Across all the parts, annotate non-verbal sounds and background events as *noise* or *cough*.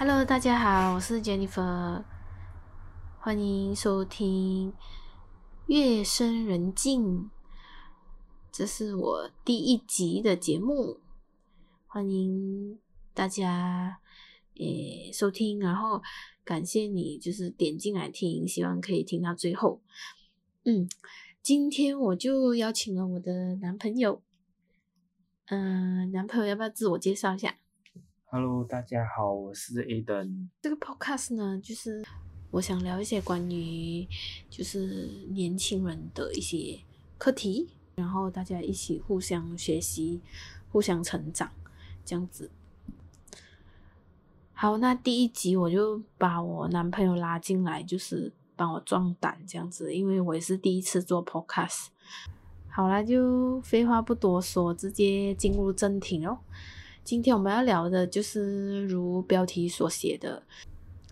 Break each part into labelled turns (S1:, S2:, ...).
S1: Hello，大家好，我是 Jennifer，欢迎收听《夜深人静》，这是我第一集的节目，欢迎大家诶收听，然后感谢你就是点进来听，希望可以听到最后。嗯，今天我就邀请了我的男朋友，嗯、男朋友要不要自我介绍一下？
S2: Hello，大家好，我是 Aden。
S1: 这个 podcast 呢，就是我想聊一些关于就是年轻人的一些课题，然后大家一起互相学习、互相成长，这样子。好，那第一集我就把我男朋友拉进来，就是帮我壮胆这样子，因为我也是第一次做 podcast。好啦，就废话不多说，直接进入正题哦。今天我们要聊的就是如标题所写的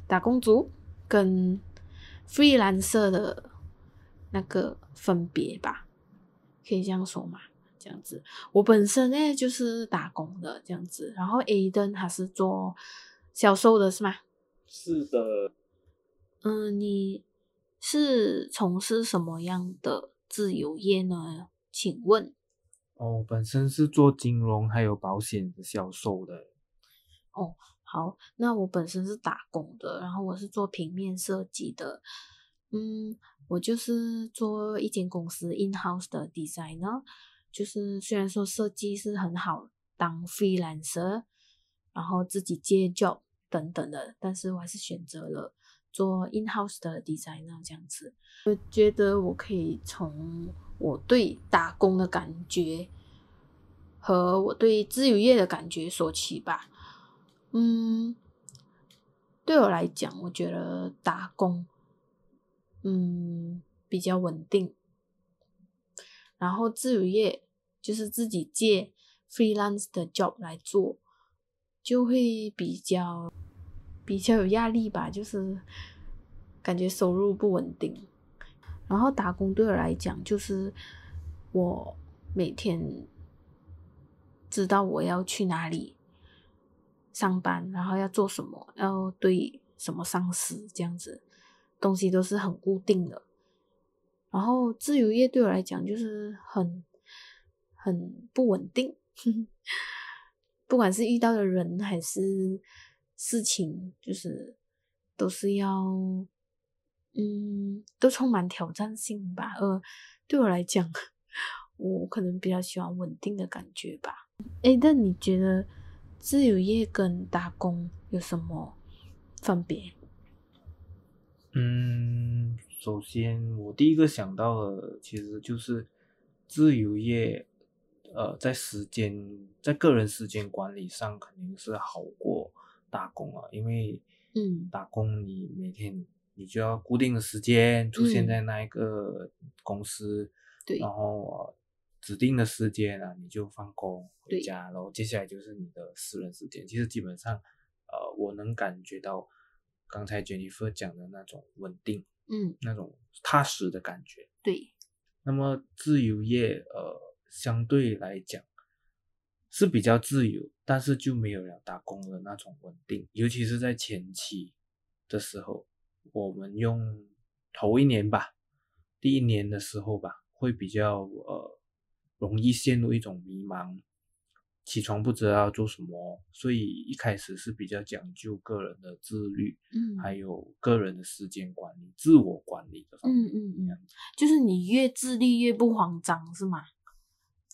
S1: 打工族跟 freelancer 的那个分别吧，可以这样说嘛？这样子，我本身呢就是打工的这样子，然后 Aden 他是做销售的是吗？
S2: 是的，
S1: 嗯，你是从事什么样的自由业呢？请问？
S2: 哦，本身是做金融还有保险的销售的。
S1: 哦好，那我本身是打工的，然后我是做平面设计的，嗯，我就是做一间公司 in house 的 designer，就是虽然说设计是很好当 freelancer，然后自己接 job 等等的，但是我还是选择了做 in house 的 designer 这样子。我觉得我可以从我对打工的感觉和我对自由业的感觉说起吧。嗯，对我来讲，我觉得打工，嗯，比较稳定。然后自由业就是自己借 freelance 的 job 来做，就会比较比较有压力吧，就是感觉收入不稳定。然后打工对我来讲，就是我每天知道我要去哪里。上班，然后要做什么，要对什么上司，这样子东西都是很固定的。然后自由业对我来讲就是很很不稳定，*laughs* 不管是遇到的人还是事情，就是都是要嗯，都充满挑战性吧。呃，对我来讲，我可能比较喜欢稳定的感觉吧。诶，那你觉得？自由业跟打工有什么分别？
S2: 嗯，首先我第一个想到的其实就是自由业，呃，在时间在个人时间管理上肯定是好过打工啊，因为
S1: 嗯，
S2: 打工你每天你就要固定的时间出现在那一个公司，
S1: 嗯对，
S2: 然后。呃指定的时间啊，你就放工回家，然后接下来就是你的私人时间。其实基本上，呃，我能感觉到刚才 Jennifer 讲的那种稳定，
S1: 嗯，
S2: 那种踏实的感觉。
S1: 对，
S2: 那么自由业，呃，相对来讲是比较自由，但是就没有了打工的那种稳定，尤其是在前期的时候，我们用头一年吧，第一年的时候吧，会比较呃。容易陷入一种迷茫，起床不知道要做什么，所以一开始是比较讲究个人的自律，
S1: 嗯，
S2: 还有个人的时间管理、自我管理的方面。
S1: 嗯嗯嗯，就是你越自律越不慌张，是吗？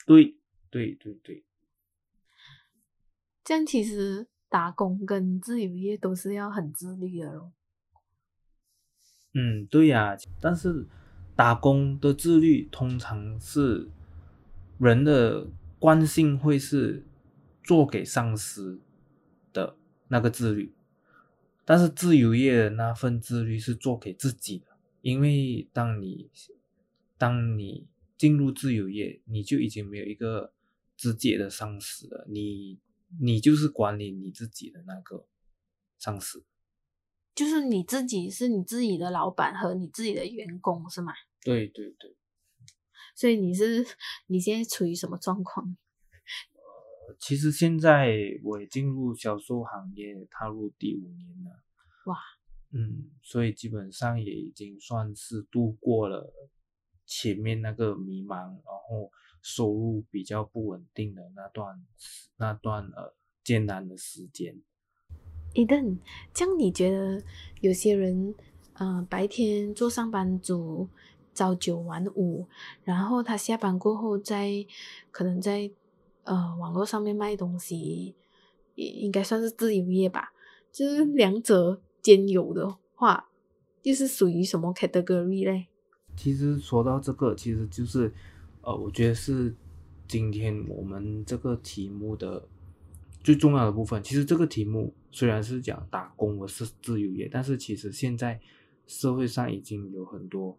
S2: 对对对对，
S1: 这样其实打工跟自由业都是要很自律的咯。
S2: 嗯，对呀、但是打工的自律通常是。人的惯性会是做给上司的那个自律，但是自由业的那份自律是做给自己的，因为当你当你进入自由业，你就已经没有一个直接的上司了，你你就是管理你自己的那个上司，
S1: 就是你自己是你自己的老板和你自己的员工是吗？
S2: 对对对。
S1: 所以你是你现在处于什么状况？
S2: 其实现在我也进入销售行业，踏入第五年了。
S1: 哇，
S2: 嗯，所以基本上也已经算是度过了前面那个迷茫，然后收入比较不稳定的那段那段呃艰难的时间。
S1: 伊登，这样你觉得有些人，呃，白天做上班族，朝九晚五，然后他下班过后在可能在呃网络上面卖东西，也应该算是自由业吧？就是两者。兼有的话，就是属于什么 category 嘞？
S2: 其实说到这个，其实就是，呃，我觉得是今天我们这个题目的最重要的部分。其实这个题目虽然是讲打工或是自由业，但是其实现在社会上已经有很多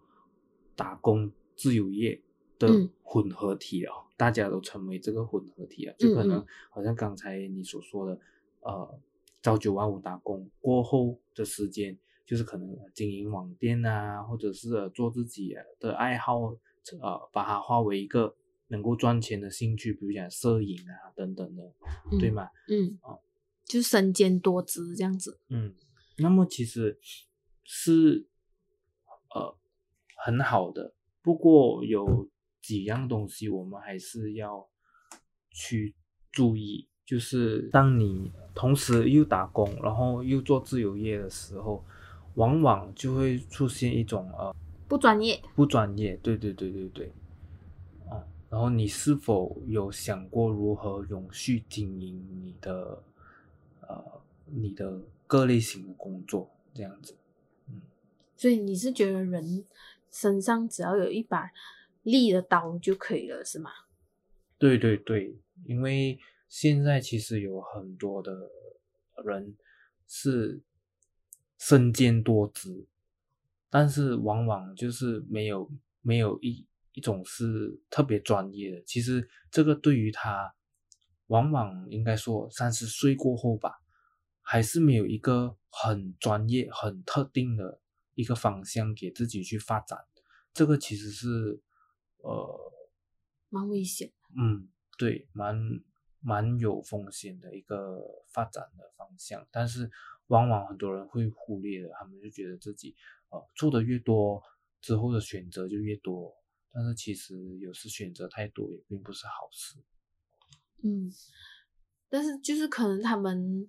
S2: 打工自由业的混合体了，大家都成为这个混合体了，就可能好像刚才你所说的，呃。朝九晚五打工过后的时间，就是可能经营网店啊，或者是做自己的爱好，呃，把它化为一个能够赚钱的兴趣，比如讲摄影啊等等的，对吗？
S1: 嗯，啊，就身兼多职这样子。
S2: 嗯，那么其实是呃很好的，不过有几样东西我们还是要去注意。就是当你同时又打工，然后又做自由业的时候，往往就会出现一种呃
S1: 不专业，
S2: 不专业，对对对对对，哦，然后你是否有想过如何永续经营你的呃你的各类型的工作这样子？嗯，
S1: 所以你是觉得人身上只要有一把利的刀就可以了，是吗？
S2: 对对对，因为。现在其实有很多的人是身兼多职，但是往往就是没有没有一一种是特别专业的。其实这个对于他，往往应该说三十岁过后吧，还是没有一个很专业、很特定的一个方向给自己去发展。这个其实是呃，
S1: 蛮危险。
S2: 嗯，对，蛮。蛮有风险的一个发展的方向，但是往往很多人会忽略了，他们就觉得自己呃做的越多，之后的选择就越多，但是其实有时选择太多也并不是好事。
S1: 嗯，但是就是可能他们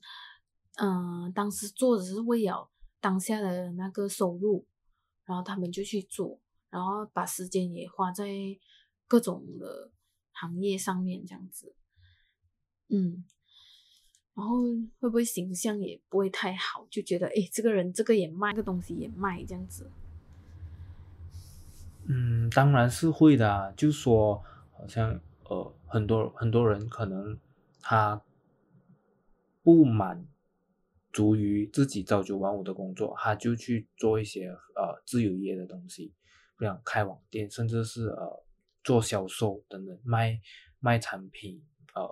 S1: 嗯当时做的是为了当下的那个收入，然后他们就去做，然后把时间也花在各种的行业上面这样子。嗯，然后会不会形象也不会太好？就觉得哎，这个人这个也卖，这个东西也卖，这样子。
S2: 嗯，当然是会的。就说好像呃，很多很多人可能他不满足于自己朝九晚五的工作，他就去做一些呃自由业的东西，不想开网店，甚至是呃做销售等等，卖卖产品呃。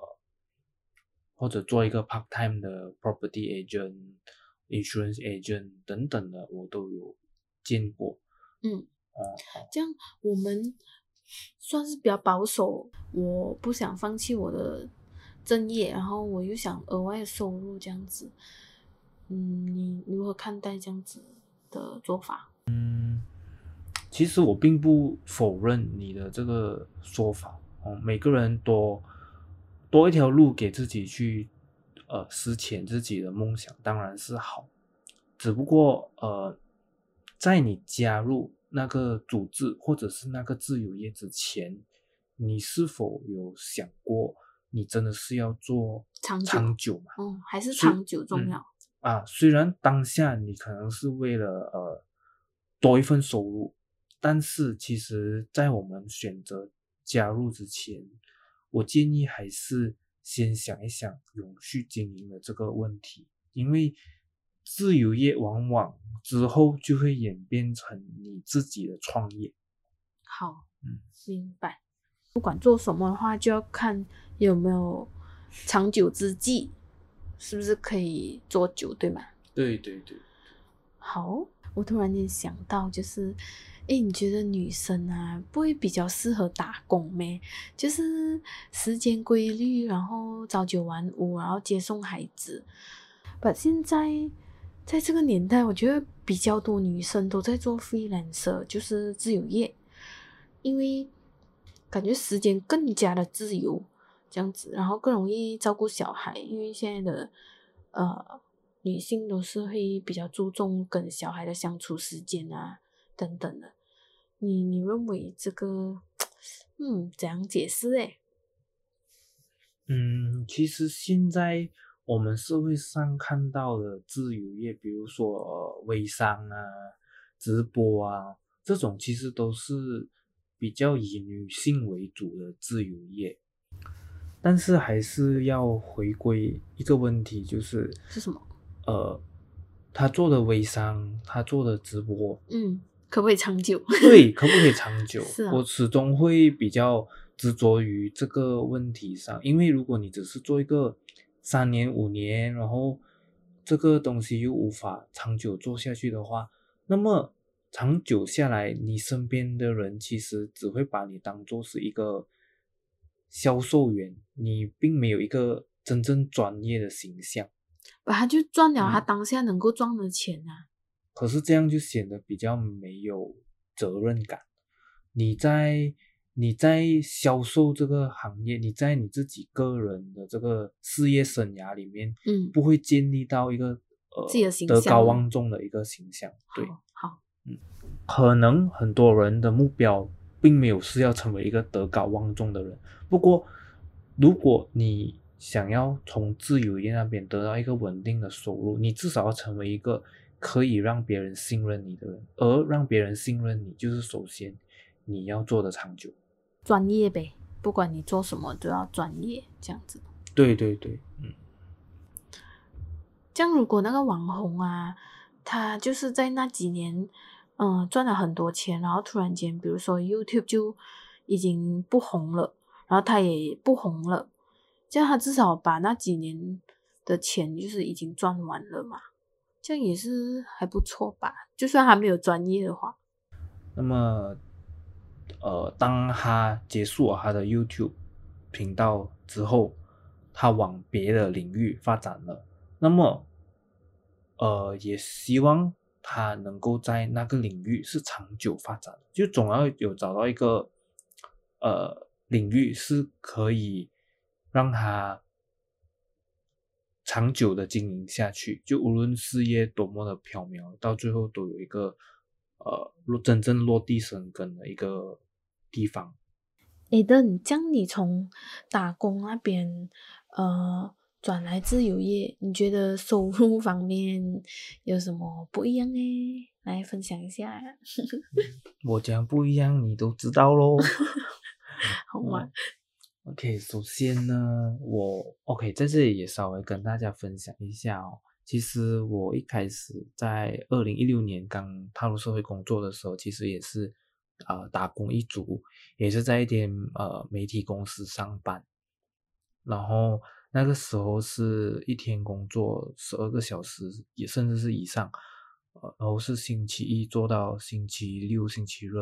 S2: 或者做一个 part time 的 property agent、insurance agent 等等的，我都有见过。
S1: 嗯，哦，这样我们算是比较保守。我不想放弃我的正业，然后我又想额外收入，这样子。嗯，你如何看待这样子的做法？
S2: 嗯，其实我并不否认你的这个说法。哦，每个人都。多一条路给自己去，呃，实现自己的梦想当然是好，只不过呃，在你加入那个组织或者是那个自由业之前，你是否有想过，你真的是要做
S1: 长
S2: 长久嘛？
S1: 嗯，还是长久重要
S2: 啊？虽然当下你可能是为了呃多一份收入，但是其实在我们选择加入之前。我建议还是先想一想永续经营的这个问题，因为自由业往往之后就会演变成你自己的创业。
S1: 好，嗯，明白。不管做什么的话，就要看有没有长久之计，是不是可以做久，对吗？
S2: 对对对。
S1: 好，我突然间想到，就是哎，你觉得女生啊，不会比较适合打工咩？就是时间规律，然后朝九晚五，然后接送孩子。把现在在这个年代，我觉得比较多女生都在做 freelancer，就是自由业，因为感觉时间更加的自由，这样子，然后更容易照顾小孩，因为现在的呃女性都是会比较注重跟小孩的相处时间啊。等等的，你你认为这个，嗯，怎样解释？诶？
S2: 嗯，其实现在我们社会上看到的自由业，比如说微商啊、直播啊这种，其实都是比较以女性为主的自由业。但是还是要回归一个问题，就是
S1: 是什么？
S2: 呃，他做的微商，他做的直播，
S1: 嗯。可不可以长久？*laughs*
S2: 对，可不可以长久？
S1: 是啊，
S2: 我始终会比较执着于这个问题上，因为如果你只是做一个三年五年，然后这个东西又无法长久做下去的话，那么长久下来，你身边的人其实只会把你当做是一个销售员，你并没有一个真正专业的形象。
S1: 把他就赚了他当下能够赚的钱啊。
S2: 可是这样就显得比较没有责任感。你在你在销售这个行业，你在你自己个人的这个事业生涯里面，
S1: 嗯，
S2: 不会建立到一个呃
S1: 自己的形
S2: 德高望重的一个形象。对，
S1: 好，
S2: 嗯，可能很多人的目标并没有是要成为一个德高望重的人。不过，如果你想要从自由业那边得到一个稳定的收入，你至少要成为一个。可以让别人信任你的人，而让别人信任你，就是首先你要做的长久，
S1: 专业呗。不管你做什么，都要专业，这样子。
S2: 对对对，嗯。
S1: 这样，如果那个网红啊，他就是在那几年，嗯，赚了很多钱，然后突然间，比如说 YouTube 就已经不红了，然后他也不红了，这样他至少把那几年的钱就是已经赚完了嘛。这样也是还不错吧，就算他没有专业的话。
S2: 那么，呃，当他结束了他的 YouTube 频道之后，他往别的领域发展了。那么，呃，也希望他能够在那个领域是长久发展，就总要有找到一个呃领域是可以让他。长久的经营下去，就无论事业多么的飘渺，到最后都有一个呃落真正落地生根的一个地方。
S1: 诶，等这样，你从打工那边呃转来自由业，你觉得收入 *laughs* 方面有什么不一样呢？来分享一下。
S2: 我讲不一样，你都知道喽。*laughs*
S1: 好嘛。
S2: OK，首先呢，我 OK 在这里也稍微跟大家分享一下哦。其实我一开始在二零一六年刚踏入社会工作的时候，其实也是呃打工一族，也是在一间呃媒体公司上班。然后那个时候是一天工作十二个小时，也甚至是以上，呃，然后是星期一做到星期六、星期日。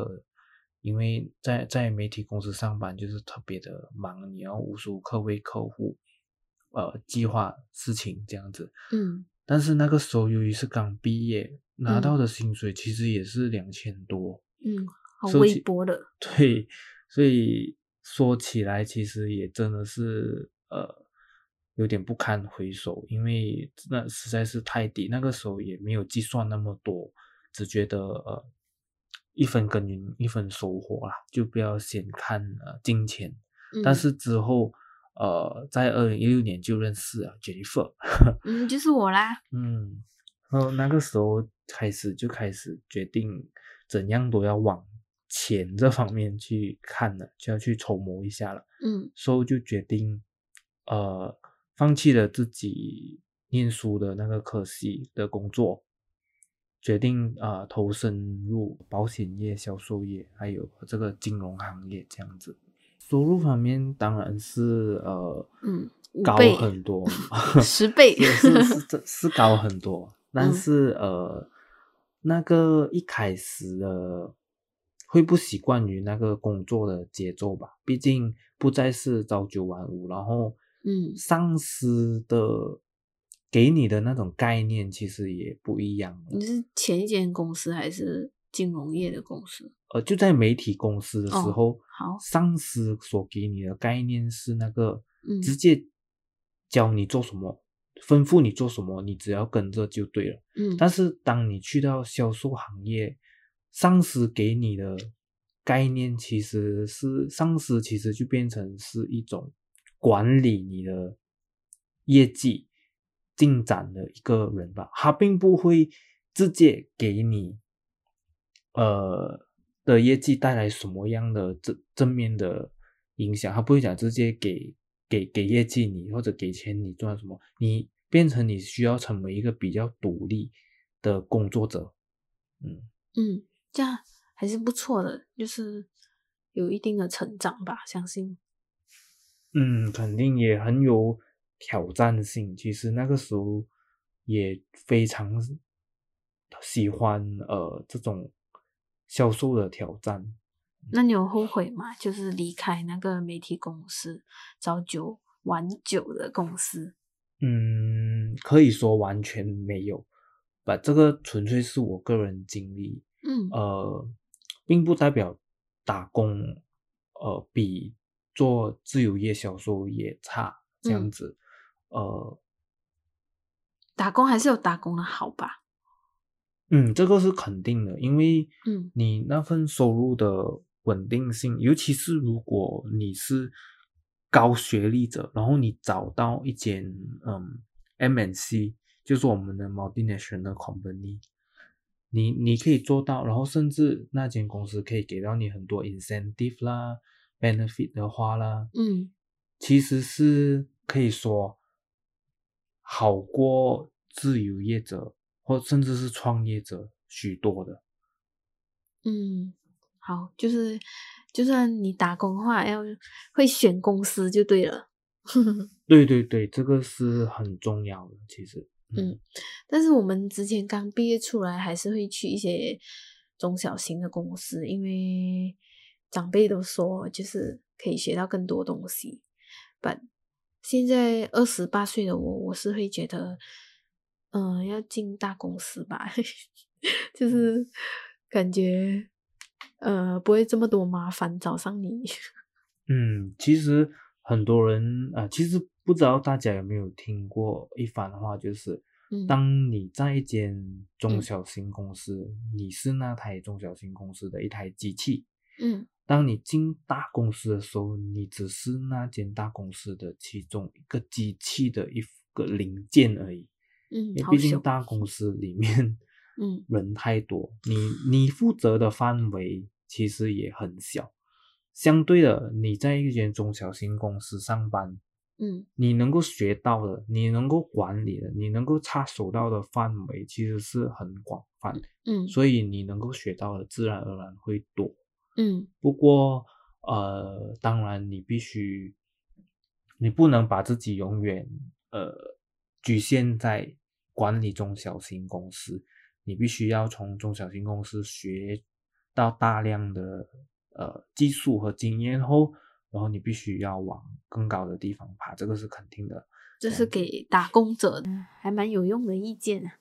S2: 因为在在媒体公司上班就是特别的忙，你要无时无刻为客户呃计划事情这样子。
S1: 嗯。
S2: 但是那个时候由于是刚毕业，拿到的薪水其实也是两千多。
S1: 嗯，好微薄的。
S2: 对，所以说起来其实也真的是呃有点不堪回首，因为那实在是太低。那个时候也没有计算那么多，只觉得呃。一分耕耘一分收获啦，就不要先看呃金钱。但是之后，呃，在二零一六年就认识了 Jennifer，*laughs*
S1: 嗯，就是我啦。
S2: 嗯，然后那个时候开始就开始决定怎样都要往钱这方面去看了，就要去筹谋一下了。
S1: 嗯，
S2: 所以就决定呃放弃了自己念书的那个科系的工作。决定啊，投身入保险业、销售业，还有这个金融行业这样子。收入方面当然是呃，
S1: 嗯，
S2: 高很多，*laughs*
S1: 十倍
S2: 是是是高很多。但是呃，那个一开始的会不习惯于那个工作的节奏吧，毕竟不再是朝九晚五，然后，
S1: 嗯
S2: 上司的给你的那种概念其实也不一样了。
S1: 你是前一间公司还是金融业的公司？
S2: 呃，就在媒体公司的时
S1: 哦
S2: 候，
S1: 好
S2: 上司所给你的概念是那个
S1: 嗯
S2: 直接教你做什么，吩咐你做什么，你只要跟着就对了。
S1: 嗯，
S2: 但是当你去到销售行业，上司给你的概念其实是上司其实就变成是一种管理你的业绩进展的一个人吧，他并不会直接给你呃的业绩带来什么样的正正面的影响，他不会讲直接给给给业绩你或者给钱你赚什么，你变成你需要成为一个比较独立的工作者，嗯。
S1: 嗯，这样还是不错的，就是有一定的成长吧，相信。
S2: 嗯，肯定也很有挑战性。其实那个时候也非常喜欢呃这种销售的挑战。
S1: 那你有后悔吗？就是离开那个媒体公司，朝九晚九的公司。
S2: 嗯，可以说完全没有，把这个纯粹是我个人经历，
S1: 嗯
S2: 呃，并不代表打工呃比做自由业销售也差这样
S1: 嗯
S2: 子，呃。
S1: 打工还是有打工的好吧？
S2: 嗯，这个是肯定的，因为
S1: 嗯
S2: 你那份收入的稳定性，尤其是如果你是高学历者，然后你找到一间嗯 MNC，就是我们的 multinational company，你你可以做到，然后甚至那间公司可以给到你很多 incentive 啦，benefit 的话啦，
S1: 嗯
S2: 其实是可以说好过自由业者或甚至是创业者许多的。
S1: 嗯，好，就是就算你打工的话，要会选公司就对了。*laughs*
S2: 对对对，这个是很重要的。其实，
S1: 嗯，但是我们之前刚毕业出来，还是会去一些中小型的公司，因为长辈都说就是可以学到更多东西。但现在二十八岁的我，我是会觉得，嗯、要进大公司吧，*laughs* 就是感觉呃不会这么多麻烦找上你。*laughs*
S2: 嗯，其实很多人啊、呃其实不知道大家有没有听过一番话，就是
S1: 嗯。
S2: 当你在一间中
S1: 嗯。
S2: 小型公司，你是那台中小型公司的一台机器，
S1: 嗯
S2: 当你进大公司的时候，你只是那间大公司的其中一个机器的一个零件而已。
S1: 嗯
S2: 因为，毕竟大公司里面，
S1: 嗯 *laughs*
S2: 人太多，你你负责的范围其实也很小。相对的，你在一间中小型公司上班，
S1: 嗯
S2: 你能够学到的，你能够管理的，你能够插手到的范围其实是很广泛，
S1: 嗯
S2: 所以你能够学到的自然而然会多。
S1: 嗯
S2: 不过，呃，当然你必须，你不能把自己永远呃局限在管理中小型公司，你必须要从中小型公司学到大量的呃技术和经验后，然后你必须要往更高的地方爬，这个是肯定的。
S1: 这是给打工者的，还蛮有用的意见啊。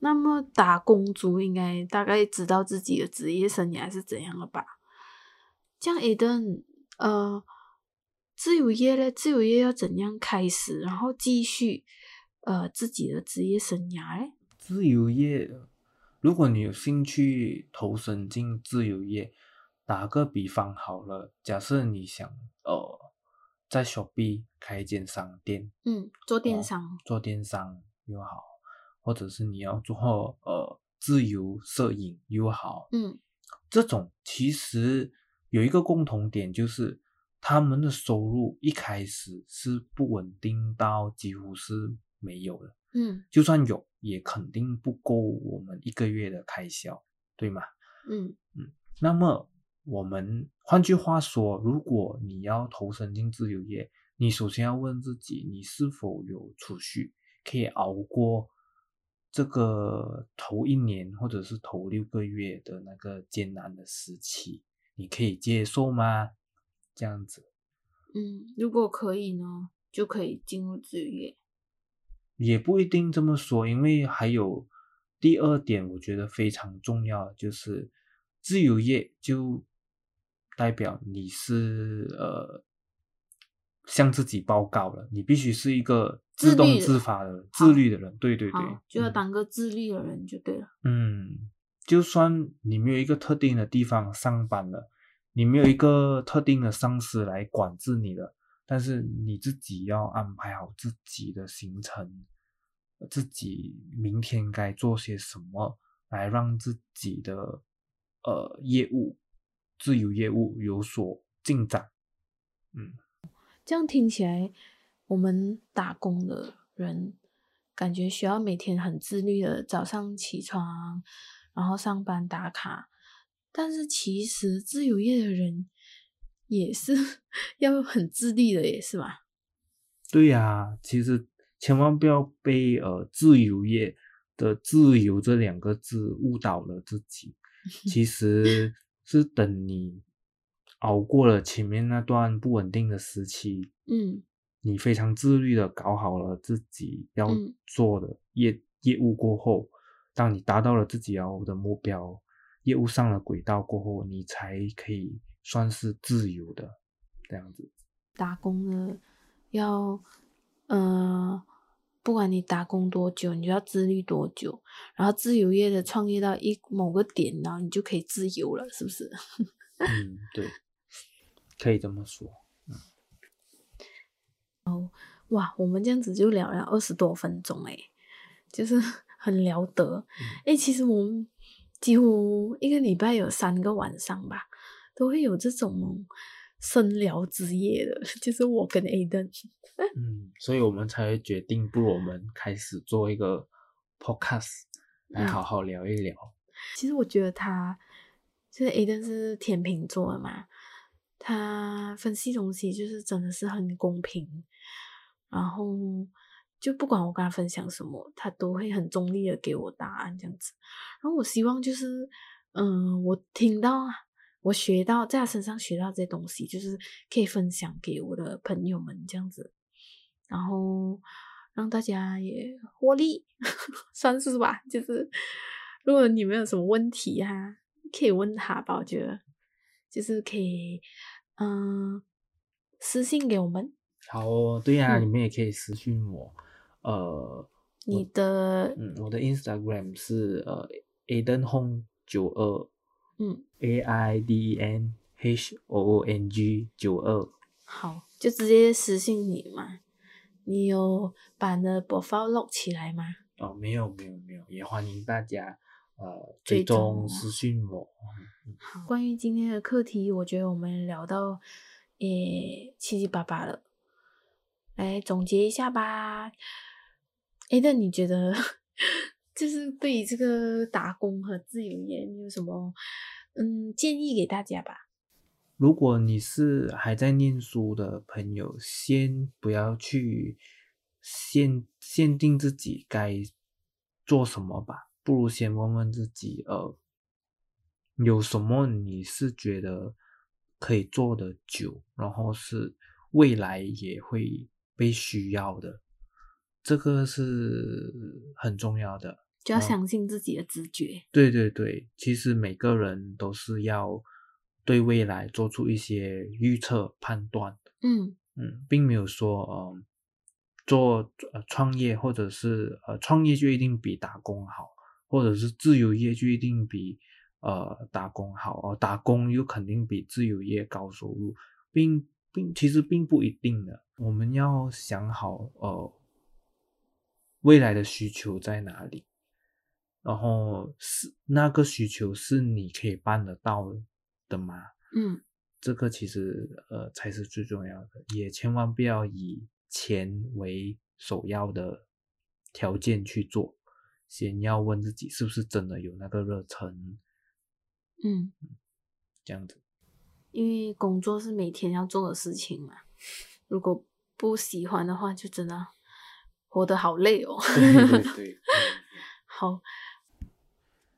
S1: 那么打工族应该大概知道自己的职业生涯是怎样了吧？这样 Eden，呃，自由业呢？自由业要怎样开始，然后继续呃自己的职业生涯嘞？
S2: 自由业，如果你有兴趣投身进自由业，打个比方好了，假设你想呃在 Shopee 开一间商店，
S1: 嗯，做电
S2: 哦
S1: 商，
S2: 做电商又好，或者是你要做呃自由摄影又好，
S1: 嗯
S2: 这种其实有一个共同点，就是他们的收入一开始是不稳定到几乎是没有的。
S1: 嗯
S2: 就算有，也肯定不够我们一个月的开销，对吗？
S1: 嗯嗯
S2: 那么我们换句话说，如果你要投身进自由业，你首先要问自己，你是否有储蓄，可以熬过这个头一年或者是头六个月的那个艰难的时期，你可以接受吗？这样子，
S1: 嗯，如果可以呢，就可以进入自由业。
S2: 也不一定这么说，因为还有第二点，我觉得非常重要，就是自由业就代表你是呃向自己报告了，你必须是一个自动自发的、自律的人。对对对，
S1: 就要当个自律的人就对了。
S2: 嗯，就算你没有一个特定的地方上班了，你没有一个特定的上司来管制你了。但是你自己要安排好自己的行程，自己明天该做些什么，来让自己的呃业务、自由业务有所进展。嗯，
S1: 这样听起来，我们打工的人感觉需要每天很自律的早上起床，然后上班打卡。但是其实自由业的人。也是 *laughs* 要很自律的，也是吧？
S2: 对呀，其实千万不要被呃自由业的“自由”这两个字误导了自己。其实是等你熬过了前面那段不稳定的时期，
S1: 嗯，
S2: 你非常自律的搞好了自己要做的业业务过后，当你达到了自己要的目标，业务上了轨道过后，你才可以。算是自由的这样子，
S1: 打工的要，呃，不管你打工多久，你就要自律多久。然后自由业的创业到一某个点，然后你就可以自由了，是不是？*laughs*
S2: 嗯，对，可以这么说。嗯。
S1: 哦，哇，我们这样子就聊了二十多分钟，哎，就是 *laughs* 很聊得。哎，其实我们几乎一个礼拜有三个晚上吧。都会有这种深聊之夜的，*laughs* 就是我跟 Aden。
S2: 嗯，所以我们才决定，不如我们开始做一个 podcast 来好好聊一聊。
S1: 其实我觉得他，就是 Aden 是天秤座的嘛，他分析东西就是真的是很公平，然后就不管我跟他分享什么，他都会很中立的给我答案这样子。然后我希望就是，嗯，我听到。我学到在他身上学到这些东西，就是可以分享给我的朋友们这样子，然后让大家也获利，*laughs* 算是吧。就是如果你们有什么问题啊，可以问他吧。我觉得就是可以，嗯，私信给我们。
S2: 好哦，对呀，你们也可以私信我。呃，
S1: 你的，
S2: 嗯，我的 Instagram 是呃，Aiden Hong 九二。
S1: 嗯
S2: ，A I D E N H O O N G 九二，
S1: 好，就直接私信你嘛。你有把你的 profile lock 起来吗？
S2: 哦，没有，没有，没有，也欢迎大家呃追踪私信我。
S1: 好，关于今天的课题，我觉得我们聊到诶七七八八了，来总结一下吧。哎，那你觉得？*laughs* 就是对于这个打工和自由业，你有什么嗯建议给大家吧？
S2: 如果你是还在念书的朋友，先不要去限限定自己该做什么吧，不如先问问自己，呃，有什么你是觉得可以做的久，然后是未来也会被需要的，这个是很重要的。
S1: 就要相信自己的直觉。
S2: 对对对，其实每个人都是要对未来做出一些预测判断。
S1: 嗯
S2: 嗯，并没有说呃做呃创业或者是呃创业就一定比打工好，或者是自由业就一定比呃打工好哦，打工又肯定比自由业高收入，并并其实并不一定的。我们要想好呃未来的需求在哪里。然后是那个需求是你可以办得到的吗？
S1: 嗯，
S2: 这个其实呃才是最重要的，也千万不要以钱为首要的条件去做，先要问自己是不是真的有那个热忱。
S1: 嗯，
S2: 这样子，
S1: 因为工作是每天要做的事情嘛，如果不喜欢的话，就真的活得好累哦。
S2: 对对对。*laughs*
S1: 好，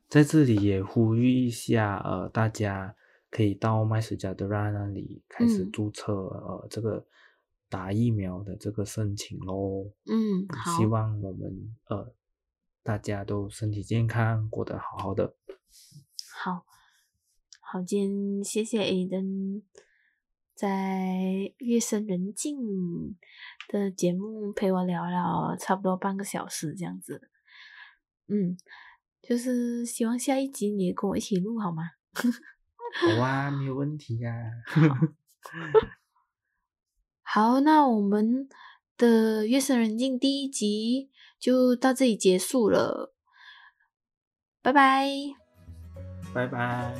S2: 在这里也呼吁一下，呃，大家可以到麦斯加德拉那里开始
S1: 嗯
S2: 注册、呃这个打疫苗的这个申请喽。
S1: 嗯，好
S2: 希，望我们呃大家都身体健康，过得好好的。
S1: 好，好，今天谢谢 Aden 在夜深人静的节目陪我聊了差不多半个小时这样子。嗯，就是希望下一集你也跟我一起录好吗？*laughs*
S2: 好啊，没有问题呀、*laughs*
S1: 好，那我们的夜深人静第一集就到这里结束了，拜拜。
S2: 拜拜。